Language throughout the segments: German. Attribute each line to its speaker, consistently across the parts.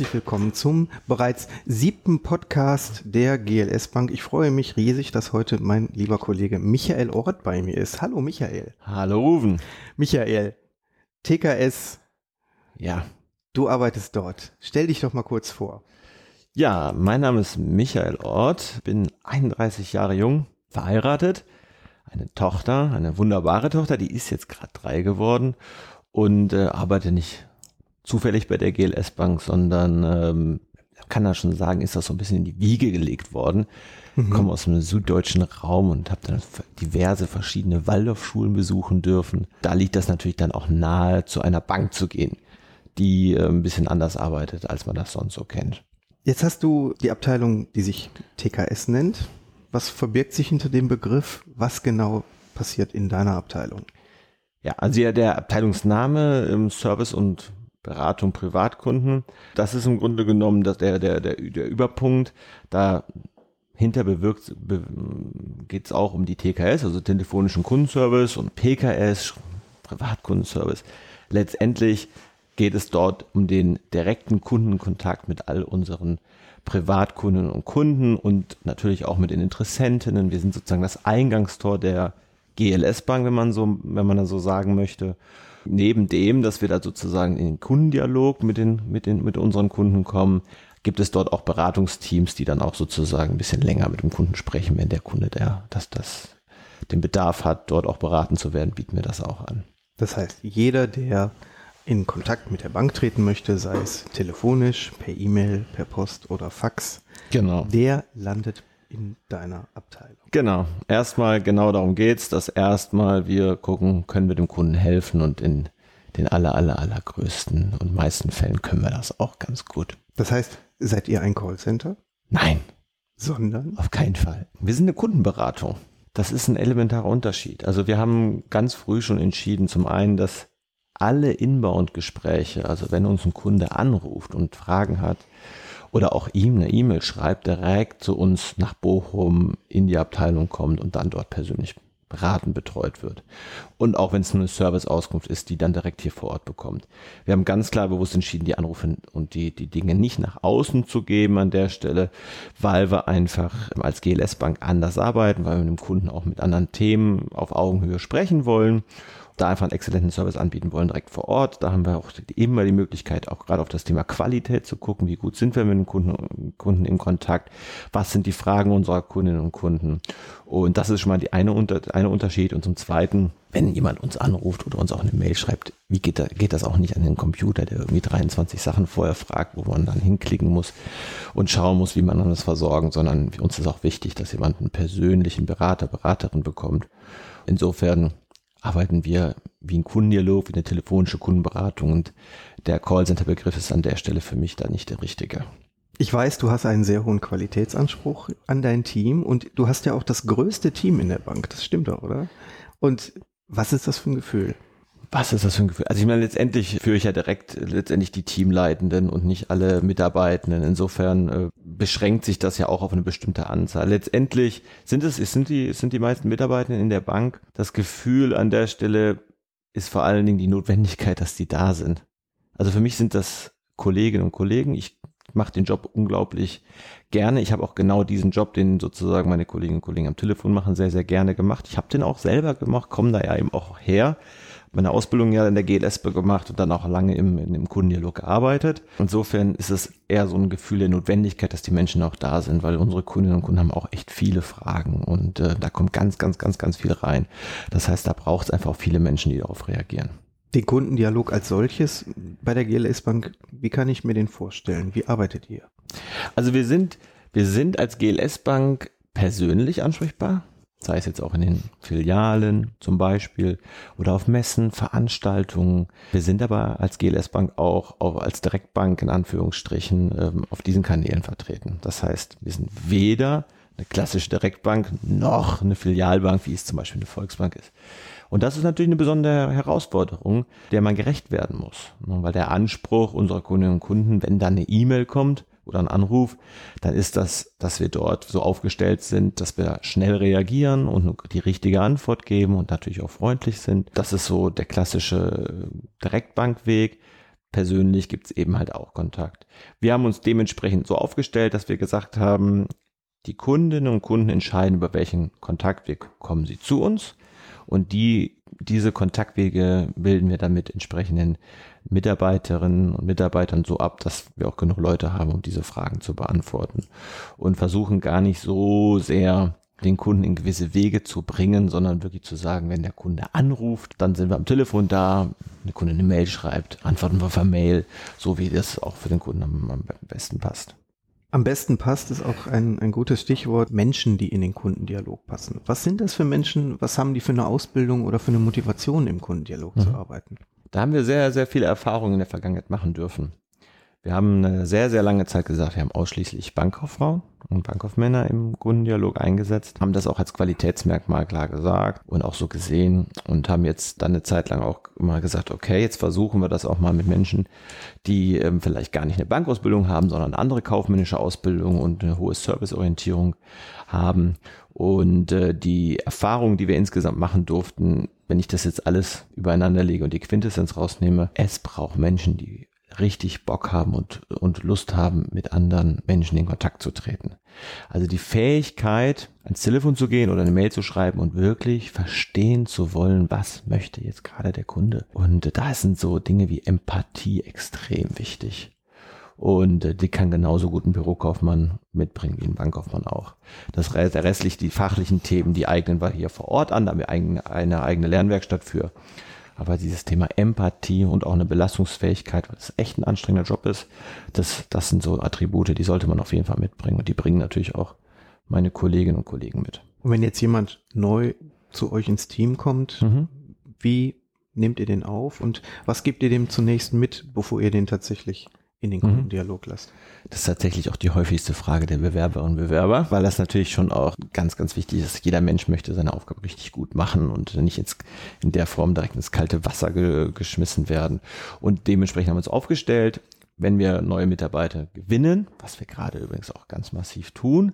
Speaker 1: Herzlich willkommen zum bereits siebten Podcast der GLS Bank. Ich freue mich riesig, dass heute mein lieber Kollege Michael Ort bei mir ist. Hallo Michael.
Speaker 2: Hallo Ruven.
Speaker 1: Michael, TKS.
Speaker 2: Ja.
Speaker 1: Du arbeitest dort. Stell dich doch mal kurz vor.
Speaker 2: Ja, mein Name ist Michael Ort, bin 31 Jahre jung, verheiratet, eine Tochter, eine wunderbare Tochter, die ist jetzt gerade drei geworden und äh, arbeite nicht zufällig bei der GLS Bank, sondern ähm, kann da schon sagen, ist das so ein bisschen in die Wiege gelegt worden. Mhm. Komme aus einem süddeutschen Raum und habe dann diverse verschiedene Waldorfschulen besuchen dürfen. Da liegt das natürlich dann auch nahe, zu einer Bank zu gehen, die äh, ein bisschen anders arbeitet, als man das sonst so kennt.
Speaker 1: Jetzt hast du die Abteilung, die sich TKS nennt. Was verbirgt sich hinter dem Begriff? Was genau passiert in deiner Abteilung?
Speaker 2: Ja, also ja, der Abteilungsname im Service und Beratung Privatkunden. Das ist im Grunde genommen dass der, der, der, der Überpunkt. Dahinter bewirkt, be, geht es auch um die TKS, also telefonischen Kundenservice und PKS, Privatkundenservice. Letztendlich geht es dort um den direkten Kundenkontakt mit all unseren Privatkunden und Kunden und natürlich auch mit den Interessentinnen. Wir sind sozusagen das Eingangstor der GLS Bank, wenn man so, wenn man das so sagen möchte. Neben dem, dass wir da sozusagen in den Kundendialog mit den, mit den, mit unseren Kunden kommen, gibt es dort auch Beratungsteams, die dann auch sozusagen ein bisschen länger mit dem Kunden sprechen, wenn der Kunde, der, dass das den Bedarf hat, dort auch beraten zu werden, bieten wir das auch an.
Speaker 1: Das heißt, jeder, der in Kontakt mit der Bank treten möchte, sei es telefonisch, per E-Mail, per Post oder Fax,
Speaker 2: genau.
Speaker 1: der landet in deiner Abteilung.
Speaker 2: Genau. Erstmal genau darum geht's, dass erstmal wir gucken, können wir dem Kunden helfen und in den aller, aller, allergrößten und meisten Fällen können wir das auch ganz gut.
Speaker 1: Das heißt, seid ihr ein Callcenter?
Speaker 2: Nein.
Speaker 1: Sondern?
Speaker 2: Auf keinen Fall. Wir sind eine Kundenberatung. Das ist ein elementarer Unterschied. Also wir haben ganz früh schon entschieden, zum einen, dass alle Inbound-Gespräche, also wenn uns ein Kunde anruft und Fragen hat, oder auch ihm eine E-Mail schreibt, direkt zu uns nach Bochum in die Abteilung kommt und dann dort persönlich beraten betreut wird. Und auch wenn es nur eine Serviceauskunft ist, die dann direkt hier vor Ort bekommt. Wir haben ganz klar bewusst entschieden, die Anrufe und die, die Dinge nicht nach außen zu geben an der Stelle, weil wir einfach als GLS Bank anders arbeiten, weil wir mit dem Kunden auch mit anderen Themen auf Augenhöhe sprechen wollen da einfach einen exzellenten Service anbieten wollen, direkt vor Ort. Da haben wir auch immer die Möglichkeit, auch gerade auf das Thema Qualität zu gucken, wie gut sind wir mit den Kunden, Kunden im Kontakt, was sind die Fragen unserer Kundinnen und Kunden. Und das ist schon mal die eine, eine Unterschied. Und zum Zweiten, wenn jemand uns anruft oder uns auch eine Mail schreibt, wie geht, da, geht das auch nicht an den Computer, der irgendwie 23 Sachen vorher fragt, wo man dann hinklicken muss und schauen muss, wie man das versorgen, sondern uns ist auch wichtig, dass jemand einen persönlichen Berater, Beraterin bekommt. Insofern arbeiten wir wie ein Kundendialog, wie eine telefonische Kundenberatung und der Callcenter-Begriff ist an der Stelle für mich da nicht der richtige.
Speaker 1: Ich weiß, du hast einen sehr hohen Qualitätsanspruch an dein Team und du hast ja auch das größte Team in der Bank. Das stimmt doch, oder? Und was ist das für ein Gefühl?
Speaker 2: Was ist das für ein Gefühl? Also ich meine, letztendlich führe ich ja direkt letztendlich die Teamleitenden und nicht alle Mitarbeitenden. Insofern äh, beschränkt sich das ja auch auf eine bestimmte Anzahl. Letztendlich sind es, sind die, sind die meisten Mitarbeitenden in der Bank. Das Gefühl an der Stelle ist vor allen Dingen die Notwendigkeit, dass die da sind. Also für mich sind das Kolleginnen und Kollegen. Ich mache den Job unglaublich gerne. Ich habe auch genau diesen Job, den sozusagen meine Kolleginnen und Kollegen am Telefon machen, sehr, sehr gerne gemacht. Ich habe den auch selber gemacht, komme da ja eben auch her meine Ausbildung ja in der GLS gemacht und dann auch lange im, im Kundendialog gearbeitet. Insofern ist es eher so ein Gefühl der Notwendigkeit, dass die Menschen auch da sind, weil unsere Kundinnen und Kunden haben auch echt viele Fragen und äh, da kommt ganz, ganz, ganz, ganz viel rein. Das heißt, da braucht es einfach auch viele Menschen, die darauf reagieren.
Speaker 1: Den Kundendialog als solches bei der GLS Bank, wie kann ich mir den vorstellen? Wie arbeitet ihr?
Speaker 2: Also wir sind, wir sind als GLS Bank persönlich ansprechbar sei es jetzt auch in den Filialen zum Beispiel oder auf Messen, Veranstaltungen. Wir sind aber als GLS Bank auch, auch als Direktbank in Anführungsstrichen ähm, auf diesen Kanälen vertreten. Das heißt, wir sind weder eine klassische Direktbank noch eine Filialbank, wie es zum Beispiel eine Volksbank ist. Und das ist natürlich eine besondere Herausforderung, der man gerecht werden muss. Weil der Anspruch unserer Kundinnen und Kunden, wenn dann eine E-Mail kommt, oder einen Anruf, dann ist das, dass wir dort so aufgestellt sind, dass wir schnell reagieren und die richtige Antwort geben und natürlich auch freundlich sind. Das ist so der klassische Direktbankweg. persönlich gibt es eben halt auch Kontakt. Wir haben uns dementsprechend so aufgestellt, dass wir gesagt haben, die Kundinnen und Kunden entscheiden, über welchen Kontaktweg kommen sie zu uns. Und die, diese Kontaktwege bilden wir dann mit entsprechenden Mitarbeiterinnen und Mitarbeitern so ab, dass wir auch genug Leute haben, um diese Fragen zu beantworten. Und versuchen gar nicht so sehr den Kunden in gewisse Wege zu bringen, sondern wirklich zu sagen, wenn der Kunde anruft, dann sind wir am Telefon da, der Kunde eine Mail schreibt, antworten wir per Mail, so wie das auch für den Kunden am, am besten passt.
Speaker 1: Am besten passt es auch ein, ein gutes Stichwort, Menschen, die in den Kundendialog passen. Was sind das für Menschen? Was haben die für eine Ausbildung oder für eine Motivation im Kundendialog mhm. zu arbeiten?
Speaker 2: Da haben wir sehr, sehr viele Erfahrungen in der Vergangenheit machen dürfen. Wir haben eine sehr, sehr lange Zeit gesagt, wir haben ausschließlich Bankkauffrauen und Bankkaufmänner im Kundendialog eingesetzt, haben das auch als Qualitätsmerkmal klar gesagt und auch so gesehen und haben jetzt dann eine Zeit lang auch immer gesagt, okay, jetzt versuchen wir das auch mal mit Menschen, die ähm, vielleicht gar nicht eine Bankausbildung haben, sondern andere kaufmännische Ausbildung und eine hohe Serviceorientierung haben. Und äh, die Erfahrungen, die wir insgesamt machen durften, wenn ich das jetzt alles übereinander lege und die Quintessenz rausnehme, es braucht Menschen, die richtig Bock haben und, und Lust haben, mit anderen Menschen in Kontakt zu treten. Also die Fähigkeit, ans Telefon zu gehen oder eine Mail zu schreiben und wirklich verstehen zu wollen, was möchte jetzt gerade der Kunde. Und da sind so Dinge wie Empathie extrem wichtig. Und äh, die kann genauso gut ein Bürokaufmann mitbringen wie ein Bankkaufmann auch. Das restlich die fachlichen Themen, die eignen wir hier vor Ort an, da haben wir eine eigene Lernwerkstatt für. Aber dieses Thema Empathie und auch eine Belastungsfähigkeit, weil es echt ein anstrengender Job ist, das, das sind so Attribute, die sollte man auf jeden Fall mitbringen. Und die bringen natürlich auch meine Kolleginnen und Kollegen mit.
Speaker 1: Und wenn jetzt jemand neu zu euch ins Team kommt, mhm. wie nehmt ihr den auf und was gebt ihr dem zunächst mit, bevor ihr den tatsächlich in den Kundendialog mhm. lässt.
Speaker 2: Das ist tatsächlich auch die häufigste Frage der Bewerberinnen und Bewerber, weil das natürlich schon auch ganz, ganz wichtig ist. Jeder Mensch möchte seine Aufgabe richtig gut machen und nicht jetzt in der Form direkt ins kalte Wasser ge geschmissen werden. Und dementsprechend haben wir uns aufgestellt wenn wir neue Mitarbeiter gewinnen, was wir gerade übrigens auch ganz massiv tun,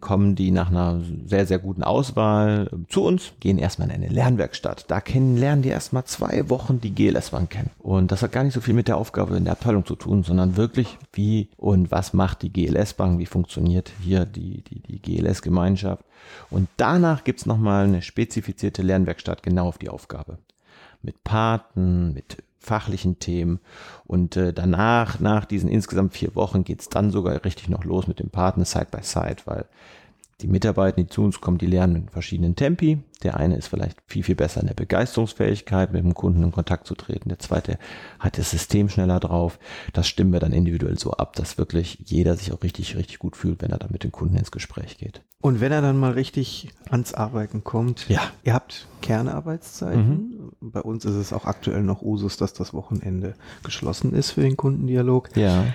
Speaker 2: kommen die nach einer sehr, sehr guten Auswahl zu uns, gehen erstmal in eine Lernwerkstatt. Da kennen, lernen die erstmal zwei Wochen die GLS-Bank kennen. Und das hat gar nicht so viel mit der Aufgabe in der Abteilung zu tun, sondern wirklich, wie und was macht die GLS-Bank, wie funktioniert hier die, die, die GLS-Gemeinschaft. Und danach gibt's nochmal eine spezifizierte Lernwerkstatt genau auf die Aufgabe. Mit Paten, mit fachlichen Themen. Und äh, danach, nach diesen insgesamt vier Wochen, geht's dann sogar richtig noch los mit dem Partner Side by Side, weil die Mitarbeiter, die zu uns kommen, die lernen in verschiedenen Tempi. Der eine ist vielleicht viel, viel besser in der Begeisterungsfähigkeit, mit dem Kunden in Kontakt zu treten. Der zweite hat das System schneller drauf. Das stimmen wir dann individuell so ab, dass wirklich jeder sich auch richtig, richtig gut fühlt, wenn er dann mit dem Kunden ins Gespräch geht.
Speaker 1: Und wenn er dann mal richtig ans Arbeiten kommt, ja. ihr habt Kernarbeitszeiten. Mhm. Bei uns ist es auch aktuell noch Usus, dass das Wochenende geschlossen ist für den Kundendialog.
Speaker 2: Ja.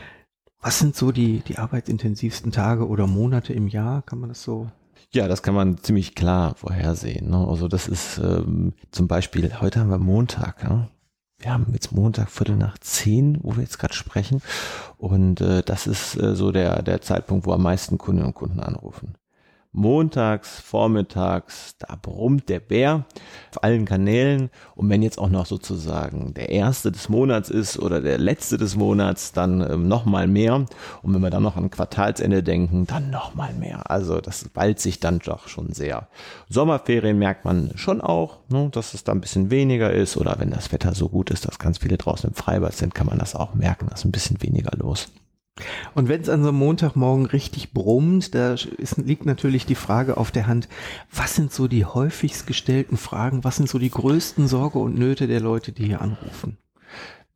Speaker 1: Was sind so die, die arbeitsintensivsten Tage oder Monate im Jahr? Kann man das so?
Speaker 2: Ja, das kann man ziemlich klar vorhersehen. Ne? Also das ist ähm, zum Beispiel, heute haben wir Montag. Ja? Wir haben jetzt Montag Viertel nach zehn, wo wir jetzt gerade sprechen. Und äh, das ist äh, so der, der Zeitpunkt, wo am meisten Kundinnen und Kunden anrufen montags, vormittags, da brummt der Bär auf allen Kanälen. Und wenn jetzt auch noch sozusagen der erste des Monats ist oder der letzte des Monats, dann ähm, noch mal mehr. Und wenn wir dann noch an Quartalsende denken, dann noch mal mehr. Also das ballt sich dann doch schon sehr. Sommerferien merkt man schon auch, ne, dass es da ein bisschen weniger ist. Oder wenn das Wetter so gut ist, dass ganz viele draußen im Freibad sind, kann man das auch merken, dass ein bisschen weniger los.
Speaker 1: Und wenn es an so einem Montagmorgen richtig brummt, da ist, liegt natürlich die Frage auf der Hand, was sind so die häufigst gestellten Fragen, was sind so die größten Sorge und Nöte der Leute, die hier anrufen?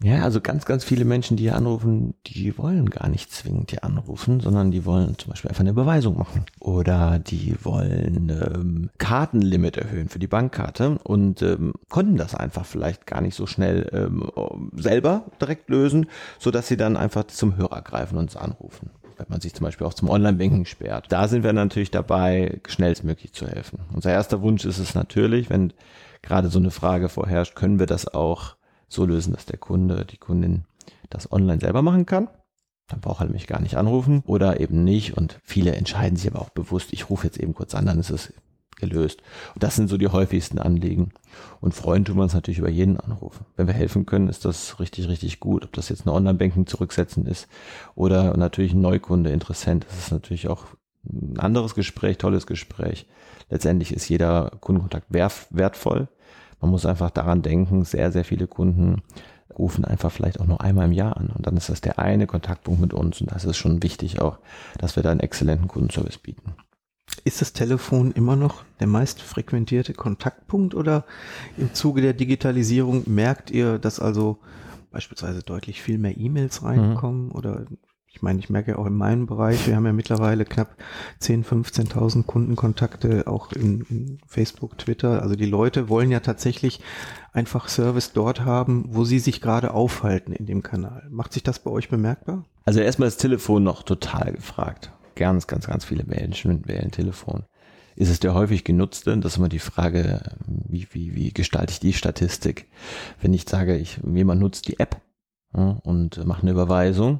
Speaker 2: Ja, also ganz, ganz viele Menschen, die hier anrufen, die wollen gar nicht zwingend hier anrufen, sondern die wollen zum Beispiel einfach eine Überweisung machen. Oder die wollen ähm, Kartenlimit erhöhen für die Bankkarte und ähm, konnten das einfach vielleicht gar nicht so schnell ähm, selber direkt lösen, so dass sie dann einfach zum Hörer greifen und anrufen wenn man sich zum Beispiel auch zum Online-Banking sperrt. Da sind wir natürlich dabei, schnellstmöglich zu helfen. Unser erster Wunsch ist es natürlich, wenn gerade so eine Frage vorherrscht, können wir das auch so lösen, dass der Kunde, die Kundin das online selber machen kann. Dann braucht er mich gar nicht anrufen oder eben nicht. Und viele entscheiden sich aber auch bewusst, ich rufe jetzt eben kurz an, dann ist es gelöst. Und das sind so die häufigsten Anliegen. Und freuen tun wir uns natürlich über jeden Anruf. Wenn wir helfen können, ist das richtig, richtig gut. Ob das jetzt eine Online-Banking zurücksetzen ist oder natürlich ein Neukunde, Interessent, das ist natürlich auch ein anderes Gespräch, tolles Gespräch. Letztendlich ist jeder Kundenkontakt wertvoll. Man muss einfach daran denken, sehr, sehr viele Kunden rufen einfach vielleicht auch nur einmal im Jahr an. Und dann ist das der eine Kontaktpunkt mit uns. Und das ist schon wichtig auch, dass wir da einen exzellenten Kundenservice bieten.
Speaker 1: Ist das Telefon immer noch der meist frequentierte Kontaktpunkt oder im Zuge der Digitalisierung merkt ihr, dass also beispielsweise deutlich viel mehr E-Mails reinkommen mhm. oder ich meine, ich merke ja auch in meinem Bereich, wir haben ja mittlerweile knapp 10.000, 15.000 Kundenkontakte auch in, in, Facebook, Twitter. Also die Leute wollen ja tatsächlich einfach Service dort haben, wo sie sich gerade aufhalten in dem Kanal. Macht sich das bei euch bemerkbar?
Speaker 2: Also erstmal das Telefon noch total gefragt ganz, ganz, ganz viele Menschen wählen Telefon. Ist es der häufig genutzte? Das ist immer die Frage, wie, wie, wie gestalte ich die Statistik? Wenn ich sage, ich, jemand nutzt die App ja, und macht eine Überweisung,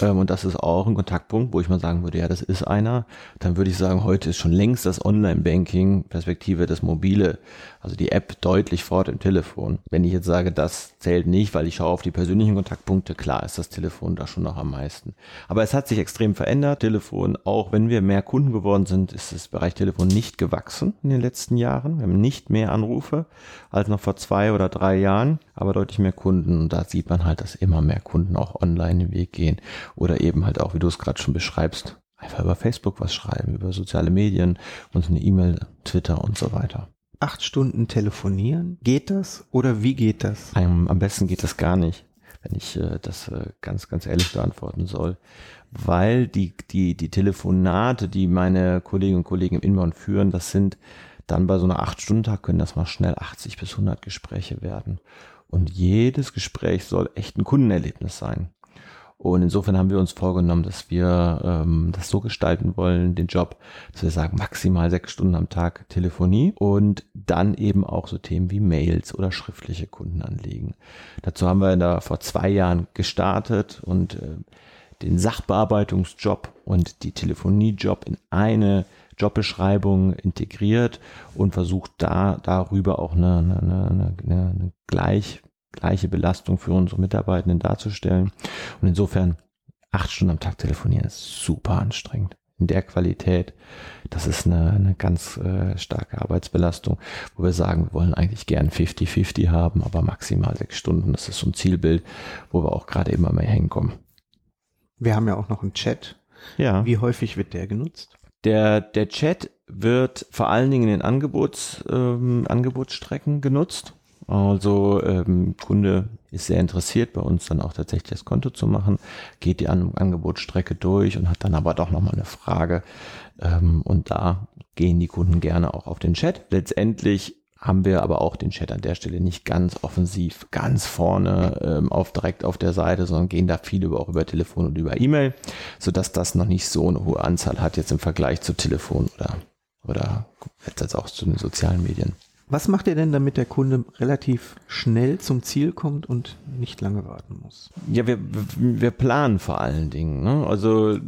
Speaker 2: und das ist auch ein Kontaktpunkt, wo ich mal sagen würde, ja, das ist einer. Dann würde ich sagen, heute ist schon längst das Online-Banking, Perspektive das Mobile, also die App deutlich vor dem Telefon. Wenn ich jetzt sage, das zählt nicht, weil ich schaue auf die persönlichen Kontaktpunkte, klar ist das Telefon da schon noch am meisten. Aber es hat sich extrem verändert. Telefon, auch wenn wir mehr Kunden geworden sind, ist das Bereich Telefon nicht gewachsen in den letzten Jahren. Wir haben nicht mehr Anrufe als noch vor zwei oder drei Jahren, aber deutlich mehr Kunden. Und da sieht man halt, dass immer mehr Kunden auch online den Weg gehen oder eben halt auch, wie du es gerade schon beschreibst, einfach über Facebook was schreiben, über soziale Medien, uns eine E-Mail, Twitter und so weiter.
Speaker 1: Acht Stunden telefonieren, geht das oder wie geht das?
Speaker 2: Am, am besten geht das gar nicht, wenn ich äh, das äh, ganz, ganz ehrlich beantworten soll, weil die, die, die Telefonate, die meine Kolleginnen und Kollegen im Inbound führen, das sind dann bei so einer acht Stunden Tag können das mal schnell 80 bis 100 Gespräche werden. Und jedes Gespräch soll echt ein Kundenerlebnis sein. Und insofern haben wir uns vorgenommen, dass wir ähm, das so gestalten wollen, den Job, dass wir sagen, maximal sechs Stunden am Tag Telefonie und dann eben auch so Themen wie Mails oder schriftliche Kundenanliegen. Dazu haben wir da vor zwei Jahren gestartet und äh, den Sachbearbeitungsjob und die Telefoniejob in eine Jobbeschreibung integriert und versucht da darüber auch eine, eine, eine, eine gleich gleiche Belastung für unsere Mitarbeitenden darzustellen. Und insofern acht Stunden am Tag telefonieren ist super anstrengend. In der Qualität, das ist eine, eine ganz äh, starke Arbeitsbelastung, wo wir sagen, wir wollen eigentlich gern 50-50 haben, aber maximal sechs Stunden. Das ist so ein Zielbild, wo wir auch gerade immer mehr hinkommen.
Speaker 1: Wir haben ja auch noch einen Chat. Ja. Wie häufig wird der genutzt?
Speaker 2: Der, der Chat wird vor allen Dingen in den Angebots, ähm, Angebotsstrecken genutzt. Also ähm, Kunde ist sehr interessiert, bei uns dann auch tatsächlich das Konto zu machen, geht die An Angebotsstrecke durch und hat dann aber doch nochmal eine Frage. Ähm, und da gehen die Kunden gerne auch auf den Chat. Letztendlich haben wir aber auch den Chat an der Stelle nicht ganz offensiv, ganz vorne ähm, auf direkt auf der Seite, sondern gehen da viel über, auch über Telefon und über E-Mail, sodass das noch nicht so eine hohe Anzahl hat jetzt im Vergleich zu Telefon oder, oder jetzt auch zu den sozialen Medien.
Speaker 1: Was macht ihr denn, damit der Kunde relativ schnell zum Ziel kommt und nicht lange warten muss?
Speaker 2: Ja, wir, wir planen vor allen Dingen. Ne? Also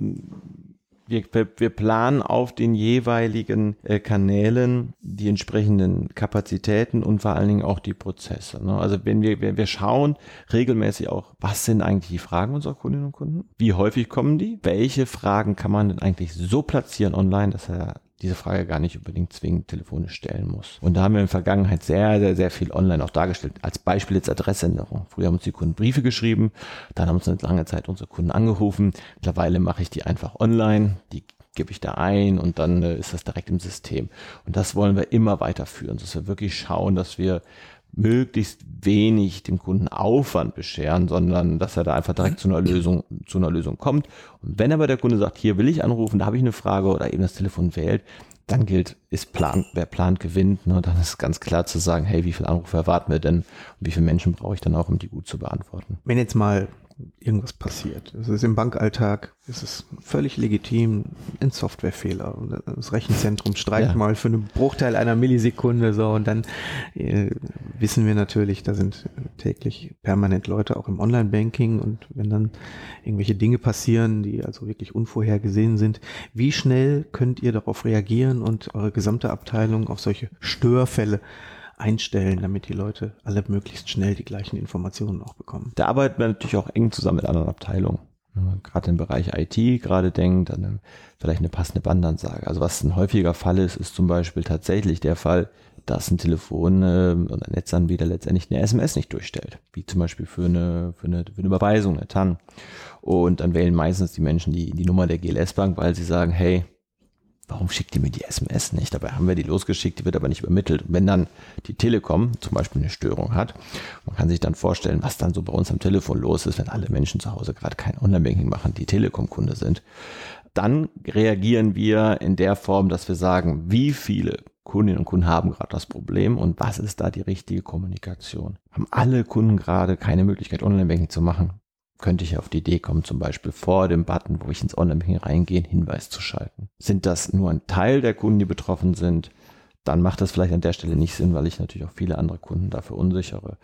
Speaker 2: wir, wir planen auf den jeweiligen äh, Kanälen die entsprechenden Kapazitäten und vor allen Dingen auch die Prozesse. Ne? Also wenn wir, wir, wir schauen regelmäßig auch, was sind eigentlich die Fragen unserer Kundinnen und Kunden? Wie häufig kommen die? Welche Fragen kann man denn eigentlich so platzieren online, dass er diese Frage gar nicht unbedingt zwingend telefonisch stellen muss. Und da haben wir in der Vergangenheit sehr, sehr, sehr viel online auch dargestellt. Als Beispiel jetzt Adressänderung. Früher haben uns die Kunden Briefe geschrieben, dann haben uns eine lange Zeit unsere Kunden angerufen. Mittlerweile mache ich die einfach online, die gebe ich da ein und dann äh, ist das direkt im System. Und das wollen wir immer weiterführen, dass wir wirklich schauen, dass wir möglichst wenig dem Kunden Aufwand bescheren, sondern dass er da einfach direkt zu einer Lösung, zu einer Lösung kommt. Und wenn aber der Kunde sagt, hier will ich anrufen, da habe ich eine Frage oder eben das Telefon wählt, dann gilt, ist Plan, wer plant, gewinnt. Ne? Dann ist ganz klar zu sagen, hey, wie viele Anrufe erwarten wir denn und wie viele Menschen brauche ich dann auch, um die gut zu beantworten.
Speaker 1: Wenn jetzt mal irgendwas passiert. Es ist im Bankalltag, es ist völlig legitim, ein Softwarefehler. Das Rechenzentrum streikt ja. mal für einen Bruchteil einer Millisekunde so und dann äh, wissen wir natürlich, da sind täglich permanent Leute auch im Online-Banking und wenn dann irgendwelche Dinge passieren, die also wirklich unvorhergesehen sind, wie schnell könnt ihr darauf reagieren und eure gesamte Abteilung auf solche Störfälle einstellen, damit die Leute alle möglichst schnell die gleichen Informationen auch bekommen.
Speaker 2: Da arbeiten wir natürlich auch eng zusammen mit anderen Abteilungen. Gerade im Bereich IT gerade denkt, an vielleicht eine passende Bandansage. Also was ein häufiger Fall ist, ist zum Beispiel tatsächlich der Fall, dass ein Telefon äh, oder ein Netzanbieter letztendlich eine SMS nicht durchstellt. Wie zum Beispiel für eine, für eine, für eine Überweisung, eine TAN. Und dann wählen meistens die Menschen die, die Nummer der GLS-Bank, weil sie sagen, hey, warum schickt ihr mir die SMS nicht? Dabei haben wir die losgeschickt, die wird aber nicht übermittelt. Wenn dann die Telekom zum Beispiel eine Störung hat, man kann sich dann vorstellen, was dann so bei uns am Telefon los ist, wenn alle Menschen zu Hause gerade kein Online-Banking machen, die Telekom-Kunde sind. Dann reagieren wir in der Form, dass wir sagen, wie viele Kundinnen und Kunden haben gerade das Problem und was ist da die richtige Kommunikation? Haben alle Kunden gerade keine Möglichkeit, Online-Banking zu machen? Könnte ich auf die Idee kommen, zum Beispiel vor dem Button, wo ich ins Online-Banking reingehe, einen Hinweis zu schalten. Sind das nur ein Teil der Kunden, die betroffen sind, dann macht das vielleicht an der Stelle nicht Sinn, weil ich natürlich auch viele andere Kunden dafür unsichere.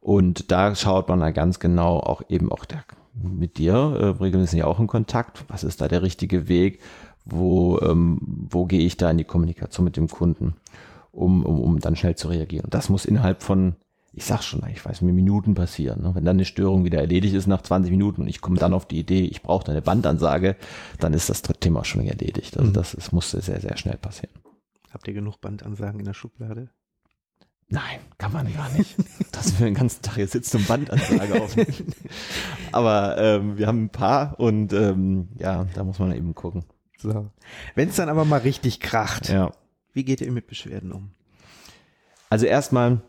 Speaker 2: Und da schaut man dann ganz genau auch eben auch der, mit dir, äh, regelmäßig auch in Kontakt. Was ist da der richtige Weg? Wo, ähm, wo gehe ich da in die Kommunikation mit dem Kunden, um, um, um dann schnell zu reagieren? Und das muss innerhalb von ich sag schon, ich weiß, mir Minuten passieren. Ne? Wenn dann eine Störung wieder erledigt ist nach 20 Minuten und ich komme dann auf die Idee, ich brauche da eine Bandansage, dann ist das Thema schon erledigt. Also mhm. das, das musste sehr, sehr schnell passieren.
Speaker 1: Habt ihr genug Bandansagen in der Schublade?
Speaker 2: Nein, kann man gar nicht. Dass wir den ganzen Tag hier sitzen und Bandansage aufnehmen. aber ähm, wir haben ein paar und ähm, ja, da muss man eben gucken.
Speaker 1: So. Wenn es dann aber mal richtig kracht,
Speaker 2: ja.
Speaker 1: wie geht ihr mit Beschwerden um?
Speaker 2: Also erstmal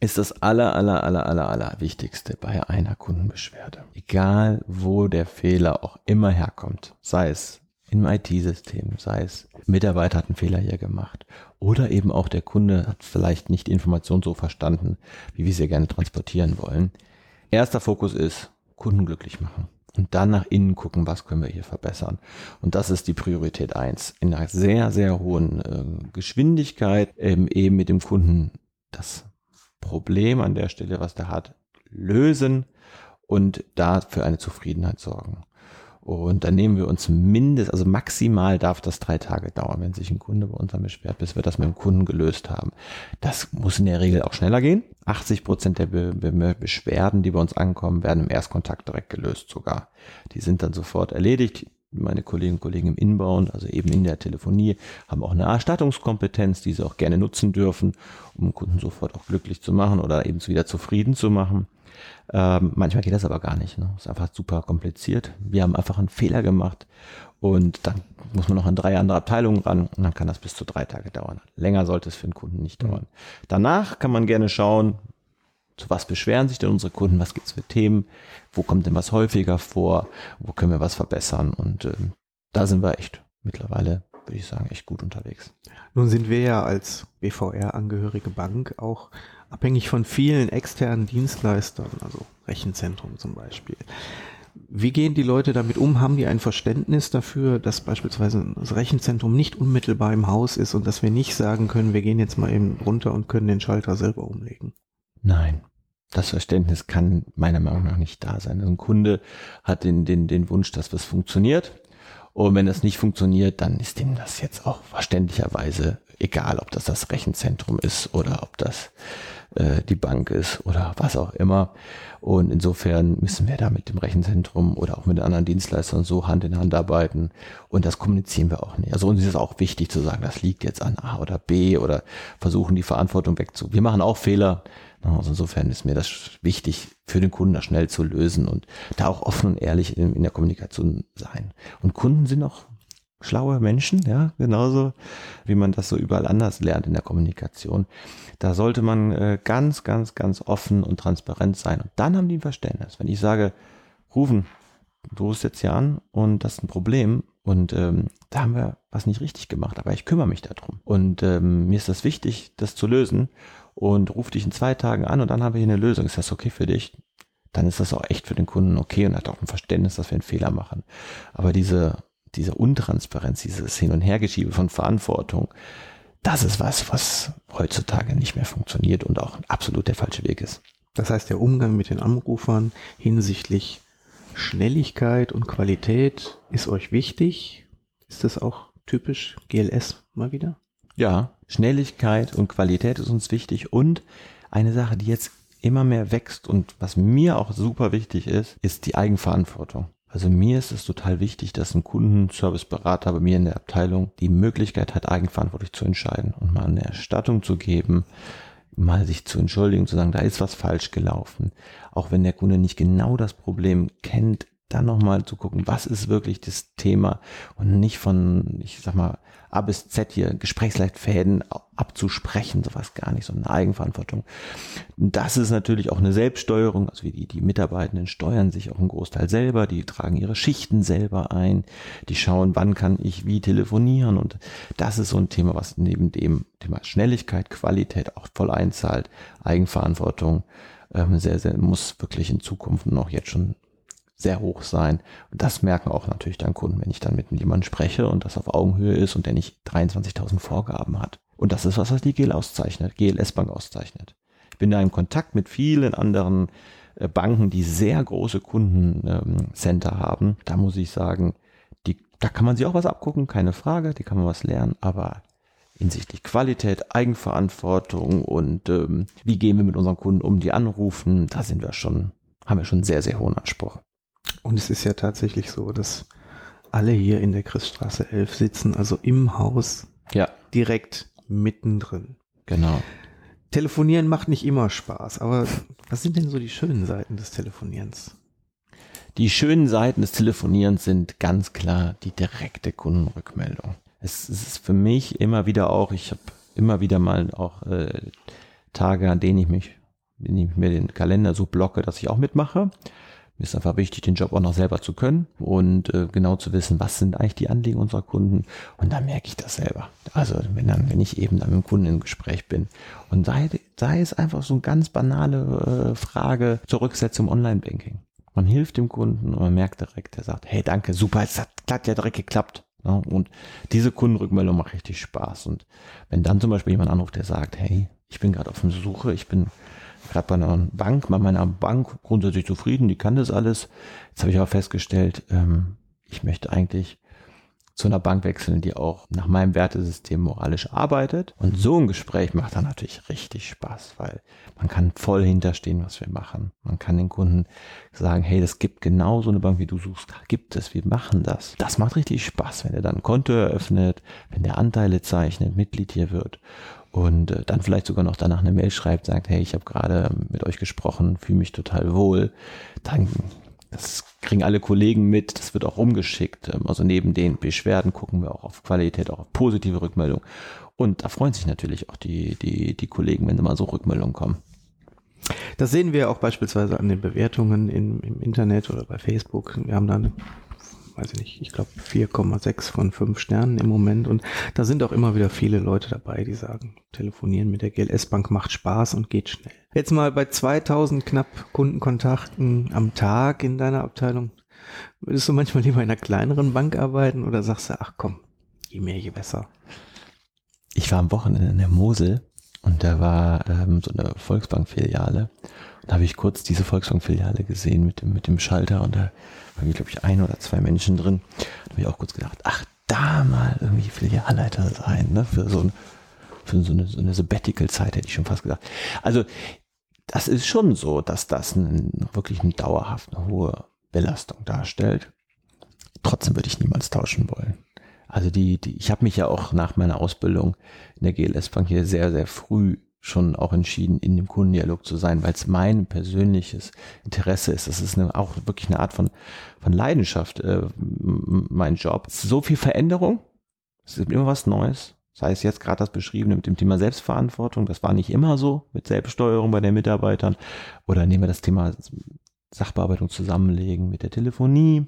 Speaker 2: ist das aller, aller, aller, aller, aller Wichtigste bei einer Kundenbeschwerde. Egal, wo der Fehler auch immer herkommt, sei es im IT-System, sei es Mitarbeiter hat einen Fehler hier gemacht oder eben auch der Kunde hat vielleicht nicht die Information so verstanden, wie wir sie gerne transportieren wollen. Erster Fokus ist Kunden glücklich machen und dann nach innen gucken, was können wir hier verbessern. Und das ist die Priorität eins In einer sehr, sehr hohen äh, Geschwindigkeit ähm, eben mit dem Kunden das Problem an der Stelle, was der hat, lösen und da für eine Zufriedenheit sorgen. Und dann nehmen wir uns mindestens, also maximal darf das drei Tage dauern, wenn sich ein Kunde bei uns beschwert, bis wir das mit dem Kunden gelöst haben. Das muss in der Regel auch schneller gehen. 80 Prozent der Be Be Beschwerden, die bei uns ankommen, werden im Erstkontakt direkt gelöst sogar. Die sind dann sofort erledigt meine Kolleginnen und Kollegen im Inbound, also eben in der Telefonie, haben auch eine Erstattungskompetenz, die sie auch gerne nutzen dürfen, um Kunden sofort auch glücklich zu machen oder eben wieder zufrieden zu machen. Ähm, manchmal geht das aber gar nicht. Ne? Ist einfach super kompliziert. Wir haben einfach einen Fehler gemacht und dann muss man noch an drei andere Abteilungen ran und dann kann das bis zu drei Tage dauern. Länger sollte es für den Kunden nicht dauern. Danach kann man gerne schauen, zu was beschweren sich denn unsere Kunden? Was gibt's für Themen? Wo kommt denn was häufiger vor? Wo können wir was verbessern? Und ähm, da sind wir echt mittlerweile, würde ich sagen, echt gut unterwegs.
Speaker 1: Nun sind wir ja als BVR-angehörige Bank auch abhängig von vielen externen Dienstleistern, also Rechenzentrum zum Beispiel. Wie gehen die Leute damit um? Haben die ein Verständnis dafür, dass beispielsweise das Rechenzentrum nicht unmittelbar im Haus ist und dass wir nicht sagen können, wir gehen jetzt mal eben runter und können den Schalter selber umlegen?
Speaker 2: Nein. Das Verständnis kann meiner Meinung nach nicht da sein. Also ein Kunde hat den, den, den Wunsch, dass was funktioniert. Und wenn das nicht funktioniert, dann ist ihm das jetzt auch verständlicherweise egal, ob das das Rechenzentrum ist oder ob das äh, die Bank ist oder was auch immer. Und insofern müssen wir da mit dem Rechenzentrum oder auch mit den anderen Dienstleistern so Hand in Hand arbeiten. Und das kommunizieren wir auch nicht. Also uns ist es auch wichtig zu sagen, das liegt jetzt an A oder B oder versuchen die Verantwortung wegzu. Wir machen auch Fehler. Also insofern ist mir das wichtig, für den Kunden das schnell zu lösen und da auch offen und ehrlich in, in der Kommunikation sein. Und Kunden sind auch schlaue Menschen, ja, genauso wie man das so überall anders lernt in der Kommunikation. Da sollte man äh, ganz, ganz, ganz offen und transparent sein. Und dann haben die ein Verständnis. Wenn ich sage, rufen, du rufst jetzt hier an und das ist ein Problem und ähm, da haben wir was nicht richtig gemacht, aber ich kümmere mich darum. Und ähm, mir ist das wichtig, das zu lösen und ruf dich in zwei Tagen an und dann haben wir hier eine Lösung. Ist das okay für dich? dann ist das auch echt für den Kunden okay und hat auch ein Verständnis, dass wir einen Fehler machen. Aber diese, diese Untransparenz, dieses Hin- und Hergeschiebe von Verantwortung, das ist was, was heutzutage nicht mehr funktioniert und auch absolut der falsche Weg ist.
Speaker 1: Das heißt, der Umgang mit den Anrufern hinsichtlich Schnelligkeit und Qualität ist euch wichtig. Ist das auch typisch GLS mal wieder?
Speaker 2: Ja, Schnelligkeit und Qualität ist uns wichtig und eine Sache, die jetzt immer mehr wächst und was mir auch super wichtig ist, ist die Eigenverantwortung. Also mir ist es total wichtig, dass ein Kundenserviceberater bei mir in der Abteilung die Möglichkeit hat, eigenverantwortlich zu entscheiden und mal eine Erstattung zu geben, mal sich zu entschuldigen, zu sagen, da ist was falsch gelaufen. Auch wenn der Kunde nicht genau das Problem kennt, dann nochmal zu gucken, was ist wirklich das Thema und nicht von, ich sag mal, A bis Z hier Gesprächsleitfäden abzusprechen, sowas gar nicht, so eine Eigenverantwortung. Das ist natürlich auch eine Selbststeuerung, also wie die, die Mitarbeitenden steuern sich auch einen Großteil selber, die tragen ihre Schichten selber ein, die schauen, wann kann ich wie telefonieren. Und das ist so ein Thema, was neben dem Thema Schnelligkeit, Qualität auch voll einzahlt, Eigenverantwortung, ähm, sehr, sehr, muss wirklich in Zukunft noch jetzt schon sehr hoch sein. Und das merken auch natürlich dann Kunden, wenn ich dann mit jemandem spreche und das auf Augenhöhe ist und der nicht 23.000 Vorgaben hat. Und das ist was, was die GL auszeichnet, GLS Bank auszeichnet. Ich bin da in Kontakt mit vielen anderen äh, Banken, die sehr große Kundencenter ähm, haben. Da muss ich sagen, die, da kann man sich auch was abgucken, keine Frage, die kann man was lernen, aber hinsichtlich Qualität, Eigenverantwortung und ähm, wie gehen wir mit unseren Kunden um, die anrufen, da sind wir schon, haben wir schon sehr, sehr hohen Anspruch.
Speaker 1: Und es ist ja tatsächlich so, dass alle hier in der Christstraße 11 sitzen, also im Haus,
Speaker 2: ja.
Speaker 1: direkt mittendrin.
Speaker 2: Genau.
Speaker 1: Telefonieren macht nicht immer Spaß, aber was sind denn so die schönen Seiten des Telefonierens?
Speaker 2: Die schönen Seiten des Telefonierens sind ganz klar die direkte Kundenrückmeldung. Es ist für mich immer wieder auch, ich habe immer wieder mal auch äh, Tage, an denen ich mich, wenn ich mir den Kalender so blocke, dass ich auch mitmache. Mir ist einfach wichtig, den Job auch noch selber zu können und äh, genau zu wissen, was sind eigentlich die Anliegen unserer Kunden. Und da merke ich das selber. Also wenn dann, wenn ich eben dann mit dem Kunden im Gespräch bin und sei, sei es einfach so eine ganz banale äh, Frage zur Rücksetzung Online-Banking. Man hilft dem Kunden und man merkt direkt, er sagt, hey, danke, super, es hat, hat ja direkt geklappt. Ja, und diese Kundenrückmeldung macht richtig Spaß. Und wenn dann zum Beispiel jemand anruft, der sagt, hey, ich bin gerade auf der Suche, ich bin gerade bei einer Bank, bei meiner Bank grundsätzlich zufrieden, die kann das alles. Jetzt habe ich aber festgestellt, ähm, ich möchte eigentlich zu einer Bank wechseln, die auch nach meinem Wertesystem moralisch arbeitet. Und so ein Gespräch macht dann natürlich richtig Spaß, weil man kann voll hinterstehen, was wir machen. Man kann den Kunden sagen, hey, das gibt genau so eine Bank, wie du suchst, gibt es, wir machen das. Das macht richtig Spaß, wenn er dann ein Konto eröffnet, wenn der Anteile zeichnet, Mitglied hier wird und äh, dann vielleicht sogar noch danach eine Mail schreibt, sagt, hey, ich habe gerade mit euch gesprochen, fühle mich total wohl, dann das kriegen alle Kollegen mit, das wird auch rumgeschickt. Ähm, also neben den Beschwerden gucken wir auch auf Qualität, auch auf positive Rückmeldung. Und da freuen sich natürlich auch die, die, die Kollegen, wenn immer so Rückmeldungen kommen.
Speaker 1: Das sehen wir auch beispielsweise an den Bewertungen im, im Internet oder bei Facebook. Wir haben da eine weiß ich nicht, ich glaube 4,6 von 5 Sternen im Moment. Und da sind auch immer wieder viele Leute dabei, die sagen, telefonieren mit der GLS Bank macht Spaß und geht schnell. Jetzt mal bei 2000 knapp Kundenkontakten am Tag in deiner Abteilung. Würdest du manchmal lieber in einer kleineren Bank arbeiten oder sagst du, ach komm, je mehr, je besser?
Speaker 2: Ich war am Wochenende in der Mosel und da war ähm, so eine Volksbank-Filiale. Da habe ich kurz diese Volksbank-Filiale gesehen mit dem, mit dem Schalter und da waren, glaube ich, ein oder zwei Menschen drin. Da habe ich auch kurz gedacht, ach, da mal irgendwie Filialleiter sein, ne? Für so, ein, für so eine, so eine Sabbatical-Zeit hätte ich schon fast gesagt. Also, das ist schon so, dass das ein, wirklich eine dauerhaft eine hohe Belastung darstellt. Trotzdem würde ich niemals tauschen wollen. Also die, die, ich habe mich ja auch nach meiner Ausbildung in der GLS Bank hier sehr, sehr früh schon auch entschieden, in dem Kundendialog zu sein, weil es mein persönliches Interesse ist. Das ist eine, auch wirklich eine Art von, von Leidenschaft, äh, mein Job. So viel Veränderung, es ist immer was Neues. Sei es jetzt gerade das Beschriebene mit dem Thema Selbstverantwortung, das war nicht immer so mit Selbststeuerung bei den Mitarbeitern. Oder nehmen wir das Thema Sachbearbeitung zusammenlegen mit der Telefonie.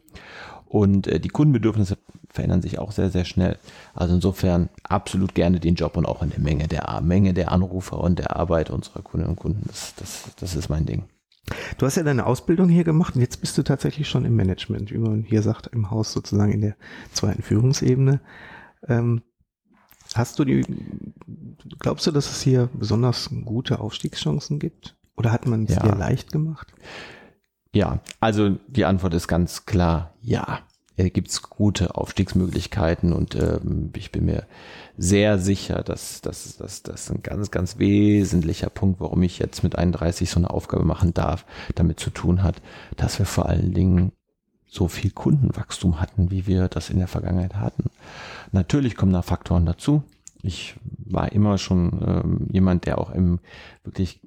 Speaker 2: Und äh, die Kundenbedürfnisse verändern sich auch sehr, sehr schnell. Also insofern absolut gerne den Job und auch in der Menge der Menge der Anrufer und der Arbeit unserer Kundinnen und Kunden. Das, das, das ist mein Ding.
Speaker 1: Du hast ja deine Ausbildung hier gemacht und jetzt bist du tatsächlich schon im Management, wie man hier sagt, im Haus sozusagen in der zweiten Führungsebene. Ähm, hast du die, glaubst du, dass es hier besonders gute Aufstiegschancen gibt? Oder hat man es ja. dir leicht gemacht?
Speaker 2: Ja, also die Antwort ist ganz klar ja. Hier gibt es gute Aufstiegsmöglichkeiten und ähm, ich bin mir sehr sicher, dass das dass, dass ein ganz, ganz wesentlicher Punkt, warum ich jetzt mit 31 so eine Aufgabe machen darf, damit zu tun hat, dass wir vor allen Dingen so viel Kundenwachstum hatten, wie wir das in der Vergangenheit hatten. Natürlich kommen da Faktoren dazu. Ich war immer schon ähm, jemand, der auch im wirklich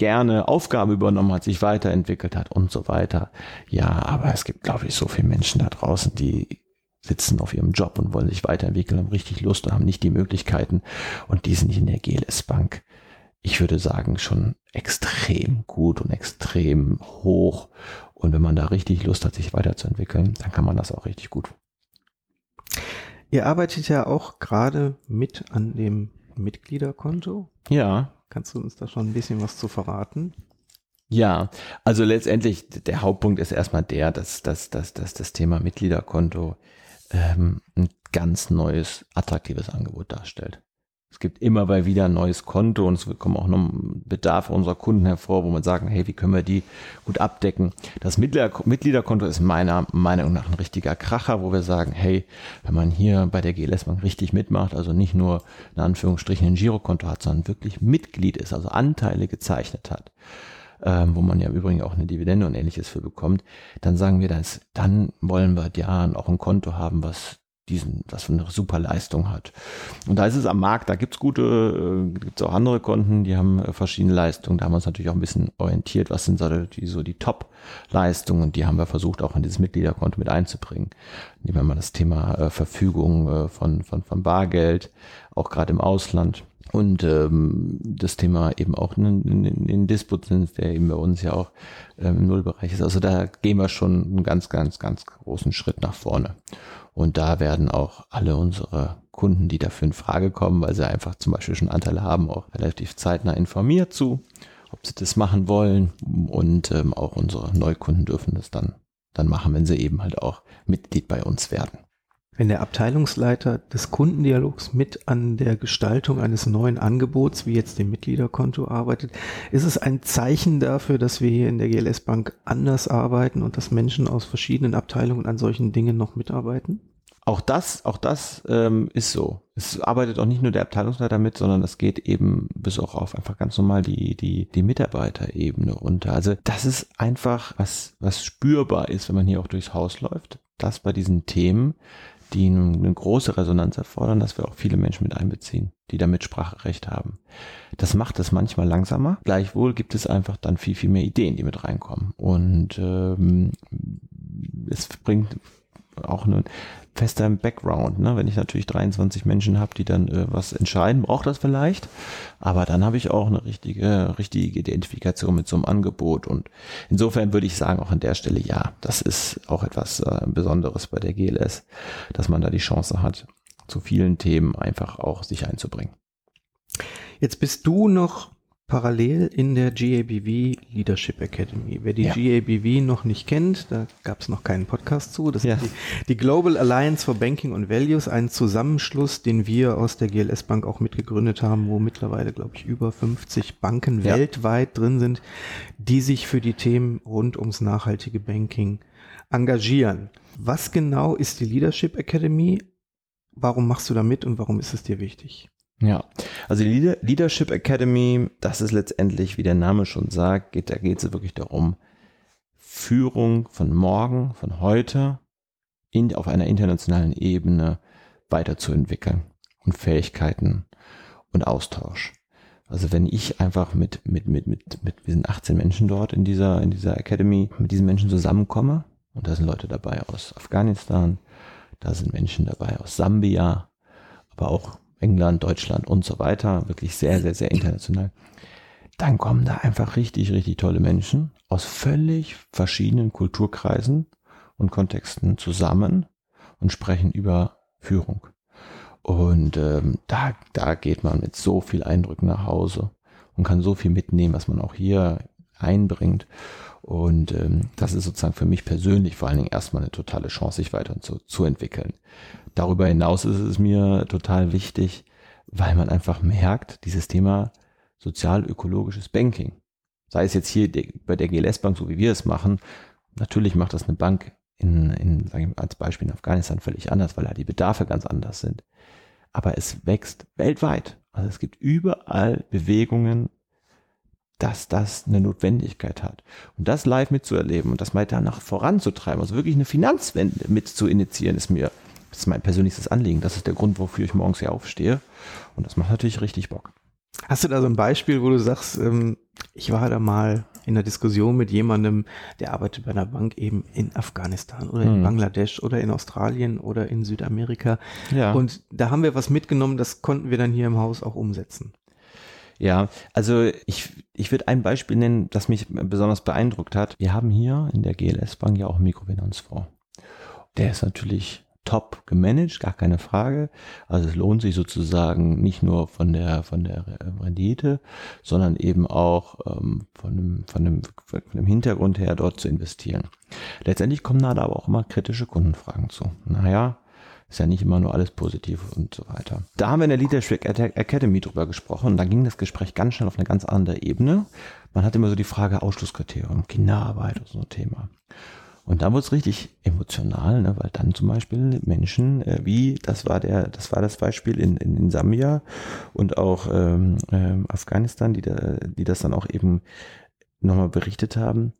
Speaker 2: gerne Aufgaben übernommen hat, sich weiterentwickelt hat und so weiter. Ja, aber es gibt, glaube ich, so viele Menschen da draußen, die sitzen auf ihrem Job und wollen sich weiterentwickeln, haben richtig Lust und haben nicht die Möglichkeiten und die sind nicht in der GLS Bank. Ich würde sagen, schon extrem gut und extrem hoch. Und wenn man da richtig Lust hat, sich weiterzuentwickeln, dann kann man das auch richtig gut.
Speaker 1: Ihr arbeitet ja auch gerade mit an dem Mitgliederkonto.
Speaker 2: Ja.
Speaker 1: Kannst du uns da schon ein bisschen was zu verraten?
Speaker 2: Ja, also letztendlich der Hauptpunkt ist erstmal der, dass, dass, dass, dass das Thema Mitgliederkonto ähm, ein ganz neues, attraktives Angebot darstellt. Es gibt immer mal wieder ein neues Konto und es kommen auch noch Bedarfe unserer Kunden hervor, wo man sagen, hey, wie können wir die gut abdecken? Das Mitgliederkonto ist meiner Meinung nach ein richtiger Kracher, wo wir sagen, hey, wenn man hier bei der GLS Bank richtig mitmacht, also nicht nur in Anführungsstrichen ein Girokonto hat, sondern wirklich Mitglied ist, also Anteile gezeichnet hat, ähm, wo man ja übrigens auch eine Dividende und ähnliches für bekommt, dann sagen wir, dass, dann wollen wir ja auch ein Konto haben, was diesen, was für eine super Leistung hat. Und da ist es am Markt, da gibt's gute, äh, gibt's auch andere Konten, die haben äh, verschiedene Leistungen. Da haben wir uns natürlich auch ein bisschen orientiert, was sind so die, so die Top-Leistungen und die haben wir versucht auch in dieses Mitgliederkonto mit einzubringen. Nehmen wir mal das Thema äh, Verfügung äh, von, von, von Bargeld, auch gerade im Ausland. Und ähm, das Thema eben auch in, in, in Disputzins, der eben bei uns ja auch ähm, im Nullbereich ist. Also da gehen wir schon einen ganz, ganz, ganz großen Schritt nach vorne. Und da werden auch alle unsere Kunden, die dafür in Frage kommen, weil sie einfach zum Beispiel schon Anteile haben, auch relativ zeitnah informiert zu, ob sie das machen wollen. Und ähm, auch unsere Neukunden dürfen das dann, dann machen, wenn sie eben halt auch Mitglied bei uns werden.
Speaker 1: Wenn der Abteilungsleiter des Kundendialogs mit an der Gestaltung eines neuen Angebots, wie jetzt dem Mitgliederkonto, arbeitet, ist es ein Zeichen dafür, dass wir hier in der GLS Bank anders arbeiten und dass Menschen aus verschiedenen Abteilungen an solchen Dingen noch mitarbeiten?
Speaker 2: Auch das, auch das ähm, ist so. Es arbeitet auch nicht nur der Abteilungsleiter mit, sondern es geht eben bis auch auf einfach ganz normal die, die, die Mitarbeiterebene runter. Also das ist einfach was, was spürbar ist, wenn man hier auch durchs Haus läuft, dass bei diesen Themen die eine große Resonanz erfordern, dass wir auch viele Menschen mit einbeziehen, die da Mitspracherecht haben. Das macht es manchmal langsamer. Gleichwohl gibt es einfach dann viel, viel mehr Ideen, die mit reinkommen. Und ähm, es bringt auch einen fester Background. Ne? Wenn ich natürlich 23 Menschen habe, die dann äh, was entscheiden, braucht das vielleicht. Aber dann habe ich auch eine richtige, richtige Identifikation mit so einem Angebot. Und insofern würde ich sagen, auch an der Stelle, ja, das ist auch etwas äh, Besonderes bei der GLS, dass man da die Chance hat, zu vielen Themen einfach auch sich einzubringen.
Speaker 1: Jetzt bist du noch parallel in der GABV Leadership Academy. Wer die ja. GABV noch nicht kennt, da gab es noch keinen Podcast zu. Das ja. ist die, die, Global Alliance for Banking and Values, ein Zusammenschluss, den wir aus der GLS Bank auch mitgegründet haben, wo mittlerweile, glaube ich, über 50 Banken ja. weltweit drin sind, die sich für die Themen rund ums nachhaltige Banking engagieren. Was genau ist die Leadership Academy? Warum machst du da mit und warum ist es dir wichtig?
Speaker 2: Ja, also die Leadership Academy, das ist letztendlich, wie der Name schon sagt, geht, da geht es wirklich darum, Führung von morgen, von heute in, auf einer internationalen Ebene weiterzuentwickeln und Fähigkeiten und Austausch. Also wenn ich einfach mit, mit, mit, mit, mit, wir sind 18 Menschen dort in dieser, in dieser Academy, mit diesen Menschen zusammenkomme, und da sind Leute dabei aus Afghanistan, da sind Menschen dabei aus Sambia, aber auch England, Deutschland und so weiter, wirklich sehr, sehr, sehr international, dann kommen da einfach richtig, richtig tolle Menschen aus völlig verschiedenen Kulturkreisen und Kontexten zusammen und sprechen über Führung. Und ähm, da, da geht man mit so viel Eindrücken nach Hause und kann so viel mitnehmen, was man auch hier einbringt. Und ähm, das ist sozusagen für mich persönlich vor allen Dingen erstmal eine totale Chance, sich weiter zu, zu entwickeln. Darüber hinaus ist es mir total wichtig, weil man einfach merkt, dieses Thema sozial-ökologisches Banking, sei es jetzt hier bei der GLS Bank, so wie wir es machen, natürlich macht das eine Bank in, in sag ich mal, als Beispiel in Afghanistan völlig anders, weil da die Bedarfe ganz anders sind. Aber es wächst weltweit. Also es gibt überall Bewegungen, dass das eine Notwendigkeit hat. Und das live mitzuerleben und das mal danach voranzutreiben, also wirklich eine Finanzwende mit zu initiieren, ist mir, ist mein persönlichstes Anliegen. Das ist der Grund, wofür ich morgens hier aufstehe. Und das macht natürlich richtig Bock.
Speaker 1: Hast du da so ein Beispiel, wo du sagst, ähm, ich war da mal in der Diskussion mit jemandem, der arbeitet bei einer Bank eben in Afghanistan oder in hm. Bangladesch oder in Australien oder in Südamerika. Ja. Und da haben wir was mitgenommen, das konnten wir dann hier im Haus auch umsetzen.
Speaker 2: Ja, also ich, ich würde ein Beispiel nennen, das mich besonders beeindruckt hat. Wir haben hier in der GLS Bank ja auch einen Mikrofinanzfonds. Der ist natürlich top gemanagt, gar keine Frage. Also es lohnt sich sozusagen nicht nur von der von der Rendite, sondern eben auch ähm, von, dem, von, dem, von dem Hintergrund her dort zu investieren. Letztendlich kommen da aber auch immer kritische Kundenfragen zu. Naja, ist ja nicht immer nur alles positiv und so weiter. Da haben wir in der Leadership Academy drüber gesprochen und da ging das Gespräch ganz schnell auf eine ganz andere Ebene. Man hat immer so die Frage Ausschlusskriterium, Kinderarbeit und so ein Thema. Und da wurde es richtig emotional, ne, weil dann zum Beispiel Menschen äh, wie, das war der, das war das Beispiel in, in, in Sambia und auch ähm, äh, Afghanistan, die, da, die das dann auch eben nochmal berichtet haben.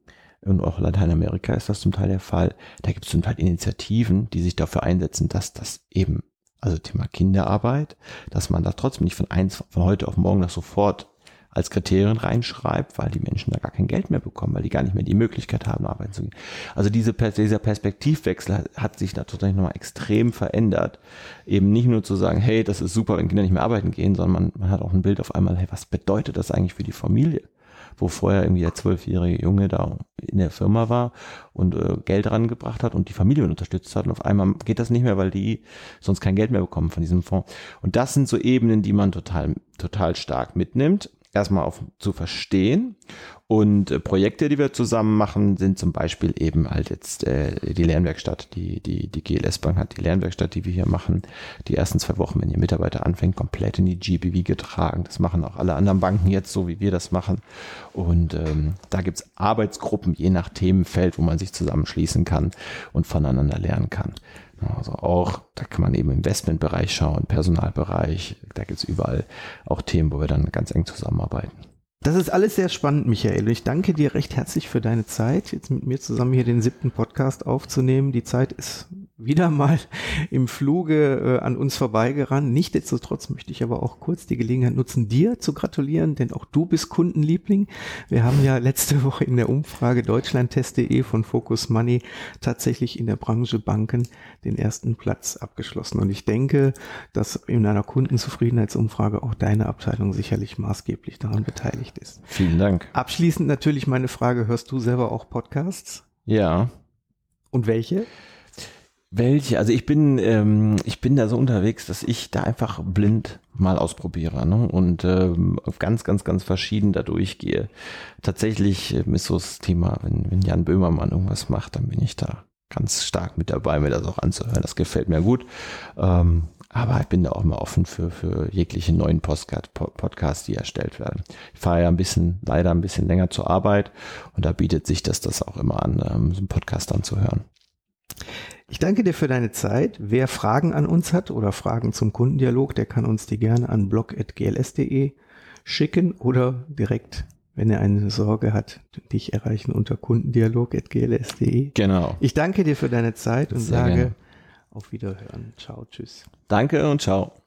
Speaker 2: Und auch Lateinamerika ist das zum Teil der Fall. Da gibt es zum Teil Initiativen, die sich dafür einsetzen, dass das eben, also Thema Kinderarbeit, dass man da trotzdem nicht von eins, von heute auf morgen das sofort als Kriterien reinschreibt, weil die Menschen da gar kein Geld mehr bekommen, weil die gar nicht mehr die Möglichkeit haben, arbeiten zu gehen. Also diese, dieser Perspektivwechsel hat sich natürlich nochmal extrem verändert. Eben nicht nur zu sagen, hey, das ist super, wenn Kinder nicht mehr arbeiten gehen, sondern man, man hat auch ein Bild auf einmal, hey, was bedeutet das eigentlich für die Familie? Wo vorher irgendwie der zwölfjährige Junge da in der Firma war und äh, Geld rangebracht hat und die Familie unterstützt hat. Und auf einmal geht das nicht mehr, weil die sonst kein Geld mehr bekommen von diesem Fonds. Und das sind so Ebenen, die man total, total stark mitnimmt erstmal auf, zu verstehen. Und äh, Projekte, die wir zusammen machen, sind zum Beispiel eben halt jetzt äh, die Lernwerkstatt. Die, die, die GLS Bank hat die Lernwerkstatt, die wir hier machen, die ersten zwei Wochen, wenn ihr Mitarbeiter anfängt, komplett in die GBV getragen. Das machen auch alle anderen Banken jetzt so, wie wir das machen. Und ähm, da gibt's Arbeitsgruppen, je nach Themenfeld, wo man sich zusammenschließen kann und voneinander lernen kann. Also auch, da kann man eben im Investmentbereich schauen, Personalbereich, da gibt es überall auch Themen, wo wir dann ganz eng zusammenarbeiten.
Speaker 1: Das ist alles sehr spannend, Michael. Ich danke dir recht herzlich für deine Zeit, jetzt mit mir zusammen hier den siebten Podcast aufzunehmen. Die Zeit ist wieder mal im Fluge äh, an uns vorbeigerannt. Nichtsdestotrotz möchte ich aber auch kurz die Gelegenheit nutzen, dir zu gratulieren, denn auch du bist Kundenliebling. Wir haben ja letzte Woche in der Umfrage deutschlandtest.de von Focus Money tatsächlich in der Branche Banken den ersten Platz abgeschlossen. Und ich denke, dass in einer Kundenzufriedenheitsumfrage auch deine Abteilung sicherlich maßgeblich daran beteiligt ist.
Speaker 2: Vielen Dank.
Speaker 1: Abschließend natürlich meine Frage, hörst du selber auch Podcasts?
Speaker 2: Ja.
Speaker 1: Und welche?
Speaker 2: Welche? Also ich bin, ähm, ich bin da so unterwegs, dass ich da einfach blind mal ausprobiere ne? und ähm, ganz, ganz, ganz verschieden da durchgehe. Tatsächlich ähm, ist so das Thema, wenn, wenn Jan Böhmermann irgendwas macht, dann bin ich da ganz stark mit dabei, mir das auch anzuhören. Das gefällt mir gut. Ähm, aber ich bin da auch mal offen für, für jegliche neuen Postcard, Podcasts, die erstellt werden. Ich fahre ja ein bisschen, leider ein bisschen länger zur Arbeit und da bietet sich das, das auch immer an, ähm, so einen Podcast anzuhören.
Speaker 1: Ich danke dir für deine Zeit. Wer Fragen an uns hat oder Fragen zum Kundendialog, der kann uns die gerne an blog.gls.de schicken oder direkt, wenn er eine Sorge hat, dich erreichen unter kundendialog.gls.de.
Speaker 2: Genau.
Speaker 1: Ich danke dir für deine Zeit und Sehr sage gerne. auf Wiederhören. Ciao, tschüss.
Speaker 2: Danke und ciao.